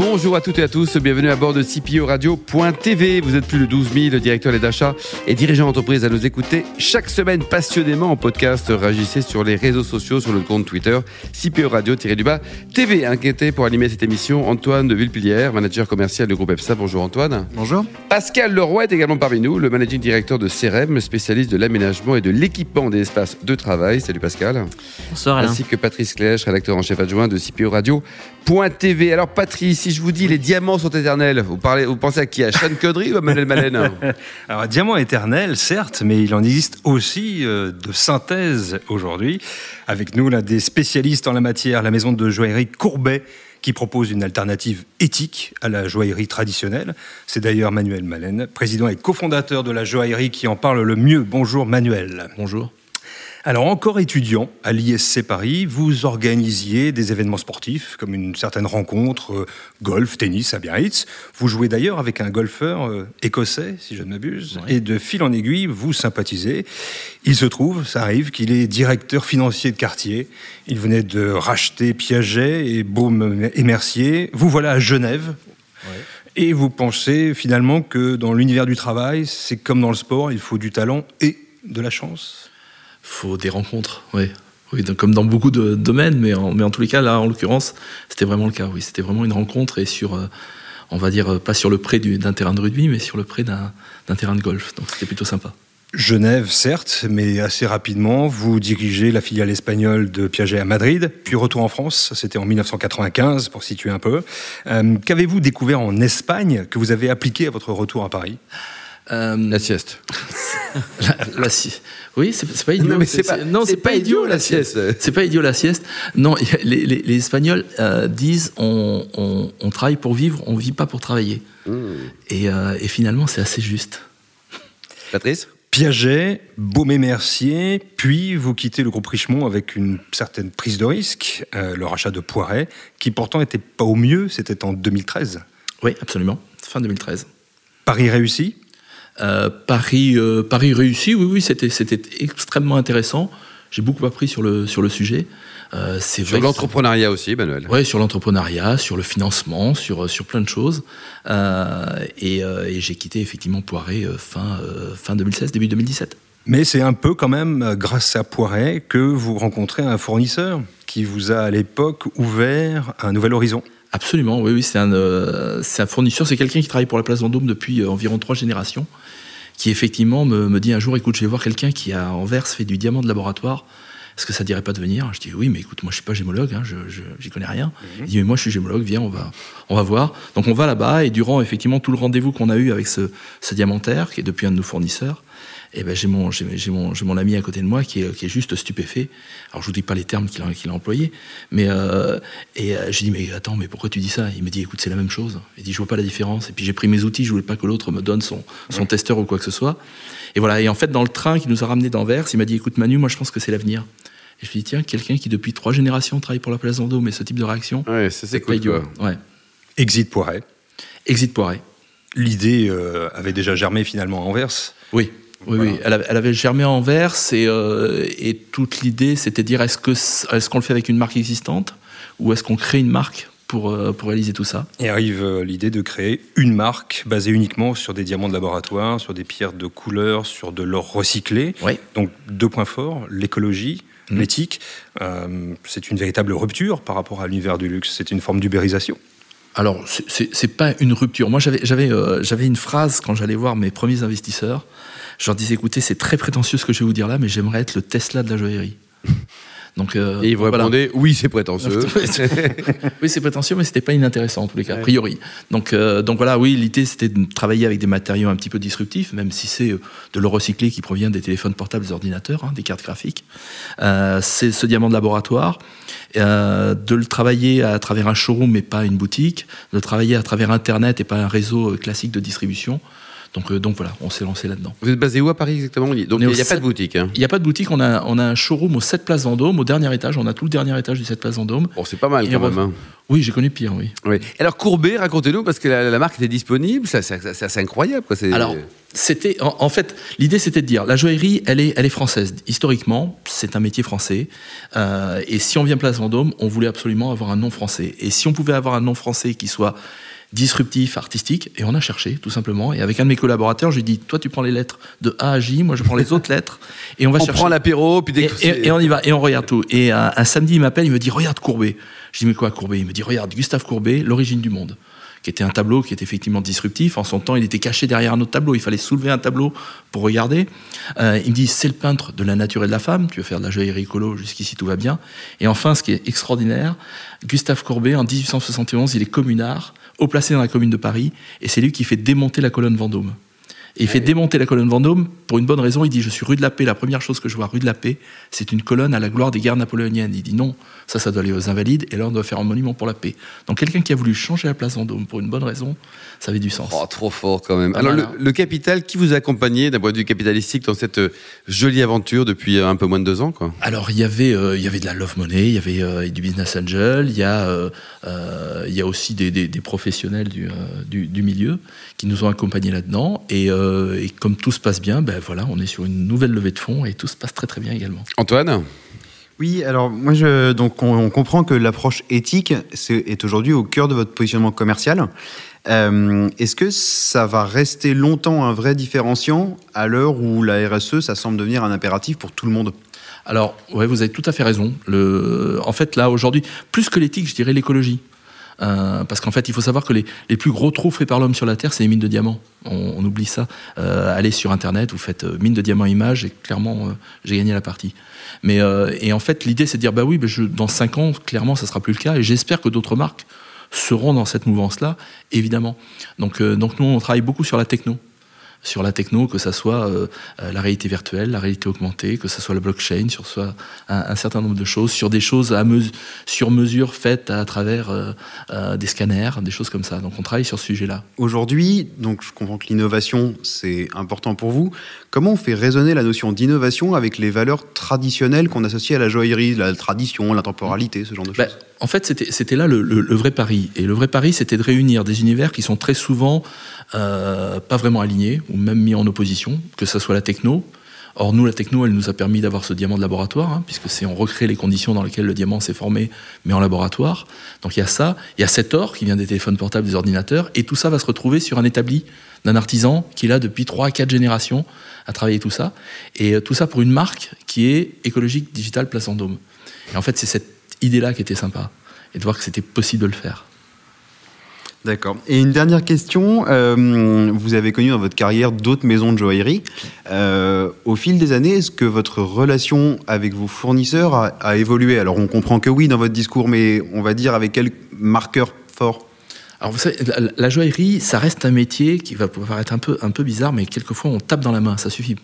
Bonjour à toutes et à tous, bienvenue à bord de CPO Radio.tv. Vous êtes plus de 12 000 directeurs d'achat et dirigeants d'entreprise à nous écouter chaque semaine passionnément en podcast. Réagissez sur les réseaux sociaux, sur le compte Twitter CPO Radio-du-bas TV. Inquiété pour animer cette émission, Antoine de Villepilière, manager commercial du groupe EPSA. Bonjour Antoine. Bonjour. Pascal Leroy est également parmi nous, le managing directeur de CRM, spécialiste de l'aménagement et de l'équipement des espaces de travail. Salut Pascal. Bonsoir Alain. Ainsi que Patrice Clèche, rédacteur en chef adjoint de CPO Radio.tv. Alors Patrice, si je vous dis les diamants sont éternels, vous, parlez, vous pensez à qui? À Sean Cudry ou à Manuel Malène Alors, diamant éternel, certes, mais il en existe aussi euh, de synthèse aujourd'hui. Avec nous, là, des spécialistes en la matière, la maison de joaillerie Courbet, qui propose une alternative éthique à la joaillerie traditionnelle. C'est d'ailleurs Manuel Malène, président et cofondateur de la joaillerie, qui en parle le mieux. Bonjour Manuel. Bonjour. Alors, encore étudiant à l'ISC Paris, vous organisiez des événements sportifs, comme une certaine rencontre, euh, golf, tennis à Biarritz. Vous jouez d'ailleurs avec un golfeur euh, écossais, si je ne m'abuse, et de fil en aiguille, vous sympathisez. Il se trouve, ça arrive, qu'il est directeur financier de quartier. Il venait de racheter Piaget et Baume et Mercier. Vous voilà à Genève. Et vous pensez finalement que dans l'univers du travail, c'est comme dans le sport, il faut du talent et de la chance? Faut des rencontres, oui. Oui, donc, comme dans beaucoup de domaines, mais en, mais en tous les cas, là, en l'occurrence, c'était vraiment le cas. Oui, c'était vraiment une rencontre et sur, euh, on va dire, euh, pas sur le pré du- d'un terrain de rugby, mais sur le pré d'un d'un terrain de golf. Donc c'était plutôt sympa. Genève, certes, mais assez rapidement, vous dirigez la filiale espagnole de Piaget à Madrid, puis retour en France, c'était en 1995, pour situer un peu. Euh, Qu'avez-vous découvert en Espagne que vous avez appliqué à votre retour à Paris? Euh, La sieste. La- la si- oui, c'est pas idiot. Non, mais c'est pas- non, c'est pas idiot, la sieste. C'est pas idiot la sieste. Non, les, les- les Espagnols euh, disent on, on- on travaille pour vivre, on vit pas pour travailler. Et, euh, et finalement, c'est assez juste. Patrice? Piaget, Baumé-Mercier, puis vous quittez le groupe Richemont avec une certaine prise de risque, euh, le rachat de Poiret, qui pourtant n'était pas au mieux, c'était en 2013. Oui, absolument. Fin 2013. Paris réussi Euh, Paris, euh, Paris réussi, oui, oui, c'était, c'était extrêmement intéressant. J'ai beaucoup appris sur le, sur le sujet. Euh, c'est Sur l'entrepreneuriat aussi, Manuel. Ouais, sur l'entrepreneuriat, sur le financement, sur, sur plein de choses. Euh, et euh, et j'ai quitté effectivement Poiré euh, fin, euh, fin 2016, début 2017. Mais c'est un peu quand même grâce à Poiret que vous rencontrez un fournisseur qui vous a à l'époque ouvert un nouvel horizon. Absolument, oui, oui, c'est un, euh, c'est un fournisseur, c'est quelqu'un qui travaille pour la place Vendôme depuis euh, environ trois générations, qui effectivement me, me dit un jour, écoute, je vais voir quelqu'un qui à Anvers fait du diamant de laboratoire. Est-ce que ça dirait pas de venir? Je dis oui, mais écoute, moi je suis pas gémologue, hein, je, j'y connais rien. Il dit mais moi je suis gémologue, viens, on va, on va voir. Donc on va là-bas et durant effectivement tout le rendez-vous qu'on a eu avec ce, ce diamantaire, qui est depuis un de nos fournisseurs, et ben j'ai mon, j'ai, j'ai mon, j'ai mon ami à côté de moi qui est, qui est juste stupéfait. Alors je vous dis pas les termes qu'il a, qu'il a employés, mais euh, et euh, je dis mais attends, mais pourquoi tu dis ça? Il me dit écoute c'est la même chose. Il dit je vois pas la différence. Et puis j'ai pris mes outils, je voulais pas que l'autre me donne son, son testeur ou quoi que ce soit. Et voilà. Et en fait dans le train qui nous a ramené d'Anvers, il m'a dit écoute Manu, moi je pense que c'est l'avenir. Et je lui dis tiens quelqu'un qui depuis trois générations travaille pour la place Vendôme mais ce type de réaction, Ouais, c'est cool. Ouais. Exit Poiret. Exit Poiré. L'idée euh, avait déjà germé finalement à Anvers. Oui, oui, Voilà. oui. Elle avait, elle avait germé à Anvers et, euh, et toute l'idée, c'était de dire est-ce qu'on le fait avec une marque existante ou est-ce qu'on crée une marque pour, euh, pour réaliser tout ça? Et arrive euh, l'idée de créer une marque basée uniquement sur des diamants de laboratoire, sur des pierres de couleur, sur de l'or recyclé. Oui. Donc deux points forts, l'écologie, Mhm. l'éthique. Euh, c'est une véritable rupture par rapport à l'univers du luxe. C'est une forme d'ubérisation. Alors, c'est- pas une rupture. Moi, euh, j'avais une phrase quand j'allais voir mes premiers investisseurs. Je leur disais écoutez, c'est très prétentieux ce que je vais vous dire là, mais j'aimerais être le Tesla de la joaillerie. Donc, euh, Et il vous voilà. répondait oui, c'est prétentieux. oui, c'est prétentieux, mais c'était pas inintéressant en tous les cas, a priori. Donc, euh, donc voilà, oui, l'idée c'était de travailler avec des matériaux un petit peu disruptifs, même si c'est euh, de l'eau recyclé qui provient des téléphones portables, des ordinateurs, hein, des cartes graphiques. Euh, c'est ce diamant de laboratoire, de le travailler à travers un showroom et pas une boutique, de le travailler à travers Internet et pas un réseau classique de distribution. Donc, euh, donc voilà, on s'est lancé là-dedans. Vous êtes basé où à Paris exactement Donc il n'y a, pas de boutique. Hein. Il n'y a pas de boutique, on a, on a un showroom au 7 Place Vendôme, au dernier étage, on a tout le dernier étage du 7 Place Vendôme. Bon, c'est pas mal Et quand même. hein. Oui, j'ai connu pire, oui. Oui. Alors Courbet, racontez-nous parce que la, la marque était disponible, ça, ça- ça- c'est assez incroyable. Quoi. Alors, c'était en, fait l'idée c'était de dire la joaillerie elle est elle est française historiquement c'est un métier français euh, et si on vient Place Vendôme on voulait absolument avoir un nom français et si on pouvait avoir un nom français qui soit disruptif artistique et on a cherché tout simplement et avec un de mes collaborateurs je lui dis toi tu prends les lettres de A à J moi je prends les autres lettres et on va on chercher prend l'apéro, puis dès et, que et- et on y va et on regarde tout et un, un samedi il m'appelle il me dit regarde Courbet je dis mais quoi Courbet? Il me dit regarde Gustave Courbet l'origine du monde qui était un tableau qui était effectivement disruptif. En son temps, il était caché derrière un autre tableau. Il fallait soulever un tableau pour regarder. Euh, il me dit, c'est le peintre de la nature et de la femme. Tu veux faire de la joaillerie écolo, jusqu'ici tout va bien. Et enfin, ce qui est extraordinaire, Gustave Courbet, en 1871, il est communard, haut placé dans la commune de Paris, et c'est lui qui fait démonter la colonne Vendôme. Et il fait démonter la colonne Vendôme pour une bonne raison. Il dit Je suis rue de la Paix. La première chose que je vois rue de la Paix, c'est une colonne à la gloire des guerres napoléoniennes. Il dit Non, ça, ça doit aller aux Invalides. Et là, on doit faire un monument pour la paix. Donc, quelqu'un qui a voulu changer la place Vendôme pour une bonne raison, ça avait du sens. Oh, trop fort quand même. Alors, le, hein. le capital, qui vous a accompagné d'un point de vue capitalistique dans cette euh, jolie aventure depuis euh, un peu moins de deux ans quoi? Alors, il y avait, euh, il y avait de la love money, il y avait euh, du business angel, il y a, euh, il y a aussi des, des- des professionnels du, du, du milieu qui nous ont accompagnés là-dedans. Et, euh, et comme tout se passe bien, ben voilà, on est sur une nouvelle levée de fonds et tout se passe très très bien également. Antoine? Oui, alors moi, je, donc on, on comprend que l'approche éthique est aujourd'hui au cœur de votre positionnement commercial. Euh, Est-ce que ça va rester longtemps un vrai différenciant à l'heure où la RSE, ça semble devenir un impératif pour tout le monde? Alors, ouais, vous avez tout à fait raison. Le, en fait, là, aujourd'hui, plus que l'éthique, je dirais l'écologie. Euh, parce qu'en fait, il faut savoir que les, les plus gros trous faits par l'homme sur la Terre, c'est les mines de diamants. On, on oublie ça. Euh, allez sur Internet, vous faites euh, mine de diamants image, et clairement, euh, j'ai gagné la partie. Mais et en fait, l'idée, c'est de dire, bah oui, bah, je, dans 5 ans, clairement, ça sera plus le cas. Et j'espère que d'autres marques seront dans cette mouvance-là, évidemment. Donc, euh, donc nous, on travaille beaucoup sur la techno sur la techno, que ça soit euh, euh, la réalité virtuelle, la réalité augmentée, que ça soit la blockchain, sur soit un, un certain nombre de choses, sur des choses à mesu- sur mesure faites à travers euh, euh, des scanners, des choses comme ça. Donc on travaille sur ce sujet-là. Aujourd'hui, donc je comprends que l'innovation, c'est important pour vous. Comment on fait résonner la notion d'innovation avec les valeurs traditionnelles qu'on associe à la joaillerie, la tradition, la temporalité, ce genre de choses? Ben, en fait, c'était là le, le- le vrai pari. Et le vrai pari, c'était de réunir des univers qui sont très souvent euh, pas vraiment alignés, ou même mis en opposition, que ce soit la techno. Or, nous, la techno, elle nous a permis d'avoir ce diamant de laboratoire, hein, puisque c'est on recrée les conditions dans lesquelles le diamant s'est formé, mais en laboratoire. Donc il y a ça, il y a cet or qui vient des téléphones portables, des ordinateurs, et tout ça va se retrouver sur un établi d'un artisan qui est là depuis 3 à 4 générations à travailler tout ça. Et euh, tout ça pour une marque qui est écologique, digital, place en dôme. Et en fait, c'est cette idée-là qui était sympa, et de voir que c'était possible de le faire. D'accord. Et une dernière question. euh, vous avez connu dans votre carrière d'autres maisons de joaillerie. Euh, au fil des années, est-ce que votre relation avec vos fournisseurs a, a évolué? Alors, on comprend que oui dans votre discours, mais on va dire avec quel marqueur fort? Alors vous savez, la, la joaillerie, ça reste un métier qui va pouvoir paraître un peu, un peu bizarre, mais quelquefois on tape dans la main, ça suffit.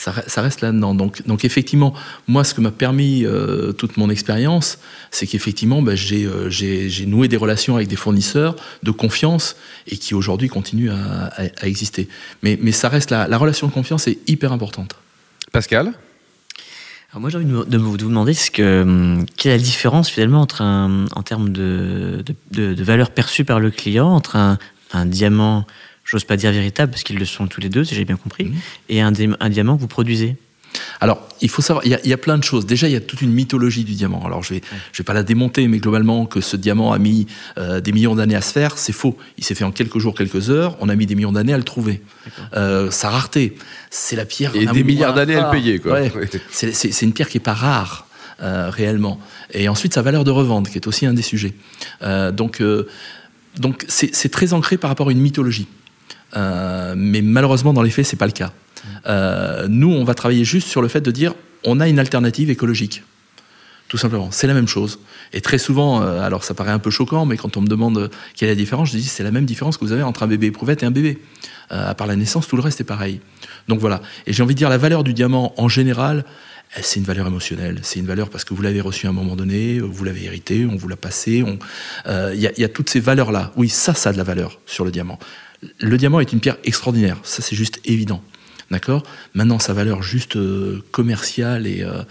Ça, re- ça reste là-dedans. Donc, donc effectivement, moi, ce que m'a permis euh, toute mon expérience, c'est qu'effectivement, bah, j'ai euh, j'ai- j'ai noué des relations avec des fournisseurs de confiance et qui aujourd'hui continuent à, à- à exister. Mais, mais ça reste la, la relation de confiance est hyper importante. Pascal? Alors moi j'ai envie de, vous- de vous de vous demander ce que, hum, quelle est la différence finalement entre un, en termes de, de, de- de valeur perçue par le client entre un, un diamant, j'ose pas dire véritable parce qu'ils le sont tous les deux si j'ai bien compris, Mhm. et un, di- un diamant que vous produisez. Alors, il faut savoir, il y, a, il y a plein de choses. Déjà, il y a toute une mythologie du diamant. Alors, je vais, je vais pas la démonter, mais globalement, que ce diamant a mis euh, des millions d'années à se faire, c'est faux. Il s'est fait en quelques jours, quelques heures. On a mis des millions d'années à le trouver. Euh, sa rareté, c'est la pierre. Et des milliards d'années à le rare. payer, quoi. Ouais. C'est- une pierre qui est pas rare. euh, réellement. Et ensuite, sa valeur de revente, qui est aussi un des sujets. Euh, donc, euh, donc c'est c'est très ancré par rapport à une mythologie. Euh, mais malheureusement, dans les faits, c'est pas le cas. Euh, nous, on va travailler juste sur le fait de dire on a une alternative écologique. Tout simplement, c'est la même chose. Et très souvent, euh, alors ça paraît un peu choquant, mais quand on me demande quelle est la différence, je dis c'est la même différence que vous avez entre un bébé éprouvette et un bébé. À part la naissance, tout le reste est pareil. Donc voilà. Et j'ai envie de dire la valeur du diamant en général, eh, c'est une valeur émotionnelle. C'est une valeur parce que vous l'avez reçu à un moment donné, vous l'avez hérité, on vous l'a passé. il y a toutes ces valeurs-là. Oui, ça, ça a de la valeur sur le diamant. Le diamant est une pierre extraordinaire. Ça, c'est juste évident. D'accord? Maintenant, sa valeur juste euh, commerciale et euh,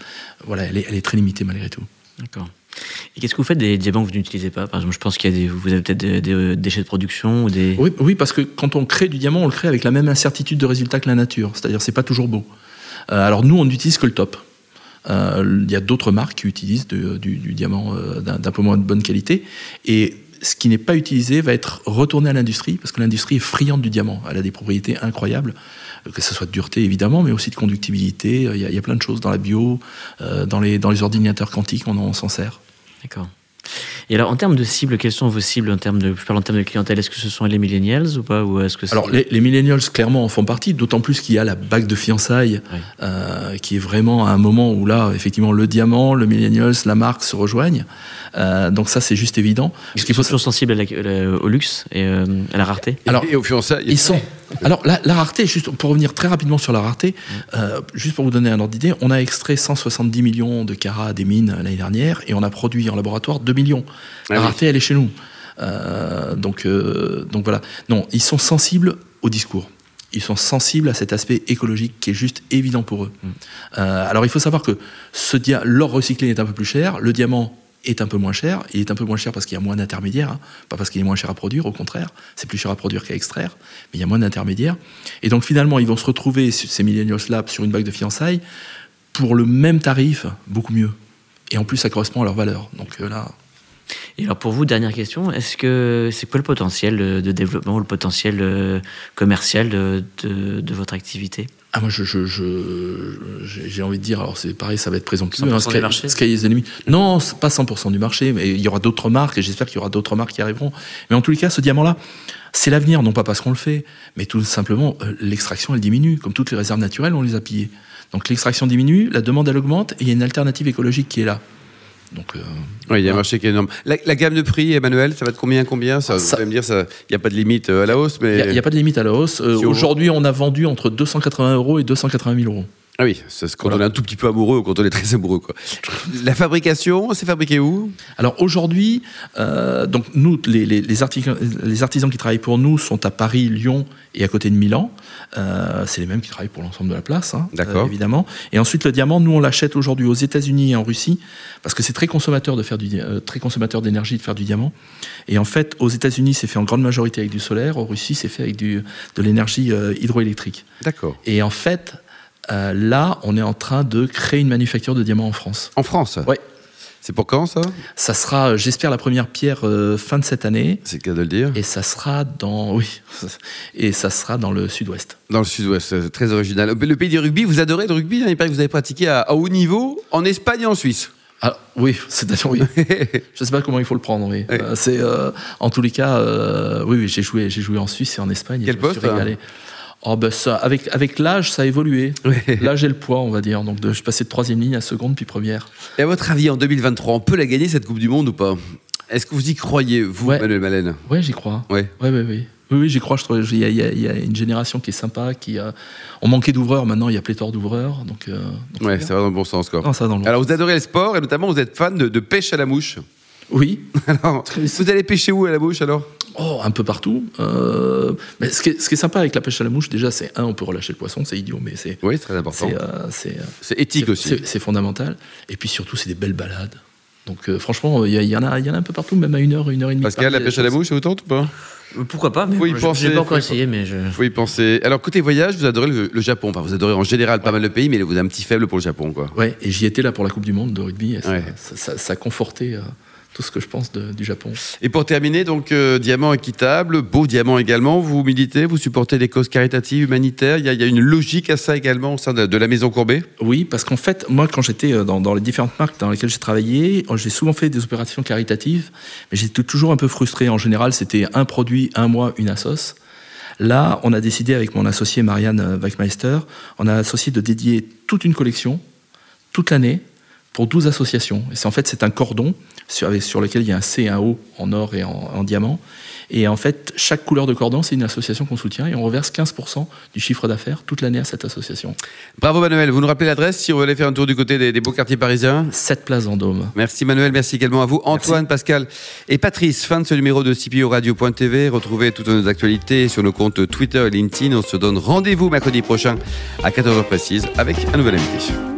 voilà, elle est, elle est très limitée malgré tout. D'accord. Et qu'est-ce que vous faites des diamants que vous n'utilisez pas? Par exemple, je pense qu'il y a des, vous avez peut-être des, des, déchets de production ou des. Oui, oui, parce que quand on crée du diamant, on le crée avec la même incertitude de résultat que la nature. C'est-à-dire, c'est pas toujours beau. Euh, alors nous, on n'utilise que le top. Euh, Il y a d'autres marques qui utilisent de- du, du diamant euh, d'un d'un peu moins de bonne qualité. Et ce qui n'est pas utilisé va être retourné à l'industrie, parce que l'industrie est friande du diamant. Elle a des propriétés incroyables, euh, que ce soit de dureté évidemment, mais aussi de conductibilité. Il y a, il y a plein de choses dans la bio, euh, dans, les, ordinateurs quantiques, on, on s'en sert. D'accord. Et alors, en termes de cibles, quelles sont vos cibles en termes de, je parle en termes de clientèle? Est-ce que ce sont les millennials ou pas Ou est-ce que c'est- Alors, les, les millennials, clairement, en font partie, d'autant plus qu'il y a la bague de fiançailles, euh, qui est vraiment un moment où là, effectivement, le diamant, le millennials, la marque se rejoignent. Euh, donc ça, c'est juste évident. Est-ce qu'ils sont toujours sensibles à la- à la- au luxe et euh, à la rareté? Alors, et au fiançailles. Ils sont. Alors, la, la rareté, juste pour revenir très rapidement sur la rareté, euh, juste pour vous donner un ordre d'idée, on a extrait 170 millions de carats des mines l'année dernière et on a produit en laboratoire 2 millions. La Ah oui. rareté, elle est chez nous. Euh, donc, euh, donc voilà. Non, ils sont sensibles au discours. Ils sont sensibles à cet aspect écologique qui est juste évident pour eux. Euh, alors, il faut savoir que ce dia- l'or recyclé est un peu plus cher, le diamant est un peu moins cher. Il est un peu moins cher parce qu'il y a moins d'intermédiaires, hein. pas parce qu'il est moins cher à produire, au contraire, c'est plus cher à produire qu'à extraire, mais il y a moins d'intermédiaires. Et donc finalement, ils vont se retrouver, ces Millennials Lab, sur une bague de fiançailles, pour le même tarif, beaucoup mieux. Et en plus, ça correspond à leur valeur. Donc là, Et alors, pour vous, dernière question, est-ce que c'est quoi le potentiel de développement ou le potentiel euh, commercial de, de, de votre activité? Ah, moi, je, je, je- j'ai envie de dire, alors c'est pareil, ça va être présomptueux. 100% hein, du Sky- marché Sky is the limit. Non, pas 100% du marché, mais il y aura d'autres marques et j'espère qu'il y aura d'autres marques qui arriveront. Mais en tous les cas, ce diamant-là, c'est l'avenir, non pas parce qu'on le fait, mais tout simplement, euh, l'extraction, elle diminue. Comme toutes les réserves naturelles, on les a pillées. Donc l'extraction diminue, la demande, elle augmente et il y a une alternative écologique qui est là. Donc, euh, Oui, il y a un marché qui est énorme. La, la gamme de prix, Emmanuel, ça va de combien à combien ça, Ça- Vous allez me dire, ça- il n'y a pas de limite euh, à la hausse, il mais. n'y a, pas de limite à la hausse. Euh, Aujourd'hui, on a vendu entre 280 euros et 280 000 euros. Ah oui, c'est quand Voilà. on est un tout petit peu amoureux ou quand on est très amoureux. Quoi. La fabrication, c'est fabriqué où? Alors aujourd'hui, euh, donc nous, les, les, les, artisans, les artisans qui travaillent pour nous sont à Paris, Lyon et à côté de Milan. Euh, c'est les mêmes qui travaillent pour l'ensemble de la place, hein, D'accord. euh, évidemment. Et ensuite, le diamant, nous, on l'achète aujourd'hui aux États-Unis et en Russie parce que c'est très consommateur de faire du, très consommateur d'énergie de faire du diamant. Et en fait, aux États-Unis, c'est fait en grande majorité avec du solaire. En Russie, c'est fait avec du, de l'énergie hydroélectrique. D'accord. Et en fait, euh, là, on est en train de créer une manufacture de diamants en France. En France? Ouais. C'est pour quand ça? Ça sera, euh, j'espère, la première pierre euh, fin de cette année. C'est le cas de le dire. Et ça sera dans, oui, et ça sera dans le sud-ouest. Dans le sud-ouest, c'est très original. Le pays du rugby, vous adorez le rugby? Hein Il paraît que vous avez pratiqué à, à haut niveau en Espagne et en Suisse. Ah oui, c'est-à-dire oui. Je sais pas comment il faut le prendre, oui. Oui. Euh, c'est, euh, en tous les cas, euh, oui, oui, j'ai joué, j'ai joué en Suisse et en Espagne. et Quel je me suis poste, hein? Oh ben ça, avec avec l'âge, ça a évolué. L'âge et le poids, on va dire. Donc de, je suis passé de troisième ligne à seconde puis première. Et à votre avis, en 2023, on peut la gagner cette Coupe du Monde ou pas? Est-ce que vous y croyez, vous, Ouais. Manuel Malène? Ouais, j'y crois. Ouais. Ouais, ouais, oui. Oui, oui, j'y crois. Il y, y y a une génération qui est sympa, qui a... on manquait d'ouvreurs. Maintenant, il y a pléthore d'ouvreurs. Donc, euh, donc Ouais, ça va dans le bon sens, quoi. bien. Non, ça va dans le. Alors, vous adorez le sport et notamment, vous êtes fan de, de pêche à la mouche. Oui. Alors, vous allez pêcher où à la mouche alors? Oh, un peu partout. Euh, mais ce qui, est, ce qui est sympa avec la pêche à la mouche, déjà, c'est un, on peut relâcher le poisson, c'est idiot, mais c'est Oui, c'est très important. c'est euh, c'est, euh, C'est éthique c'est- aussi. c'est- c'est fondamental. Et puis surtout, c'est des belles balades. Donc euh, franchement, il y, en a, il y en a un peu partout, même à une heure, une heure et demie. de Pascal, la pêche à la mouche, ça vous tente ou pas? Pourquoi pas mais Faut y moi, penser, J'ai pas encore faut y essayé, mais je. Faut y penser. Alors, côté voyage, vous adorez le, le Japon. Enfin, vous adorez en général pas mal de pays, mais vous avez un petit faible pour le Japon, quoi. Ouais, et j'y étais là pour la Coupe du Monde de rugby. Et ça, Ouais. ça, euh, tout ce que je pense de- du Japon. Et pour terminer, donc, euh, diamant équitable, beau diamant également. Vous militez, vous supportez des causes caritatives, humanitaires. Il y, a, il y a une logique à ça également au sein de, de la Maison Courbet? Oui, parce qu'en fait, moi, quand j'étais euh, dans, dans les différentes marques dans lesquelles j'ai travaillé, euh, j'ai souvent fait des opérations caritatives, mais j'étais toujours un peu frustré. En général, c'était un produit, un mois, une assos. Là, on a décidé avec mon associé Marianne Wachmeister, on a associé de dédier toute une collection, toute l'année, pour 12 associations. Et en fait, c'est un cordon sur, lequel il y a un C et un O en or et en, en diamant. Et en fait, chaque couleur de cordon, c'est une association qu'on soutient et on reverse 15% du chiffre d'affaires toute l'année à cette association. Bravo Manuel. Vous nous rappelez l'adresse si on veut aller faire un tour du côté des, des beaux quartiers parisiens 7 places en dôme. Merci Manuel, merci également à vous. Antoine, Pascal et Patrice. Fin de ce numéro de CPO Radio.tv. Retrouvez toutes nos actualités sur nos comptes Twitter et LinkedIn. On se donne rendez-vous mercredi prochain à 14h précise avec un nouvel invité.